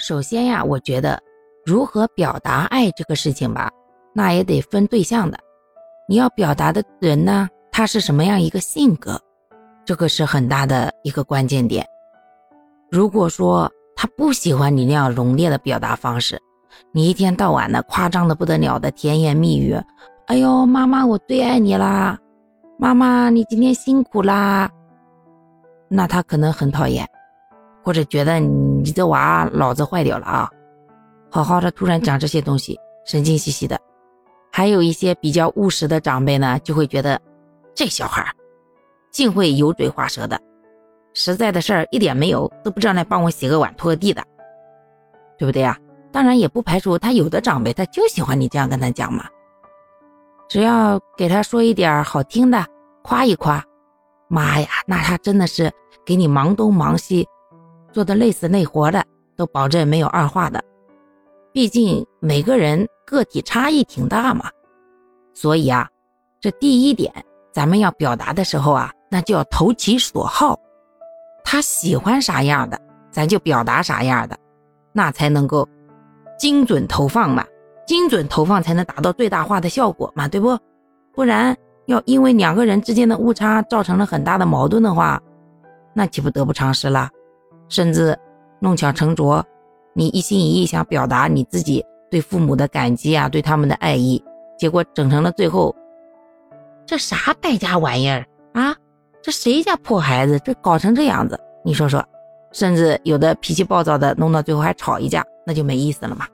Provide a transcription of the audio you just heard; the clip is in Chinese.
首先呀，我觉得如何表达爱这个事情吧，那也得分对象的。你要表达的人呢，他是什么样一个性格，这个是很大的一个关键点。如果说他不喜欢你那样浓烈的表达方式，你一天到晚的夸张的不得了的甜言蜜语，哎呦，妈妈我最爱你啦，妈妈你今天辛苦啦，那他可能很讨厌，或者觉得你这娃脑子坏掉了啊，好好的突然讲这些东西，神经兮兮的。还有一些比较务实的长辈呢，就会觉得这小孩净会油嘴滑舌的，实在的事儿一点没有，都不知道来帮我洗个碗、拖个地的，对不对呀？当然也不排除他有的长辈他就喜欢你这样跟他讲嘛，只要给他说一点好听的，夸一夸，妈呀，那他真的是给你忙东忙西，做的累死累活的，都保证没有二话的。毕竟每个人。个体差异挺大嘛，所以啊，这第一点，咱们要表达的时候啊，那就要投其所好，他喜欢啥样的，咱就表达啥样的，那才能够精准投放嘛，精准投放才能达到最大化的效果嘛，对不？不然要因为两个人之间的误差造成了很大的矛盾的话，那岂不得不偿失了？甚至弄巧成拙，你一心一意想表达你自己。对父母的感激啊，对他们的爱意，结果整成了最后，这啥败家玩意儿啊？这谁家破孩子？这搞成这样子，你说说，甚至有的脾气暴躁的，弄到最后还吵一架，那就没意思了嘛。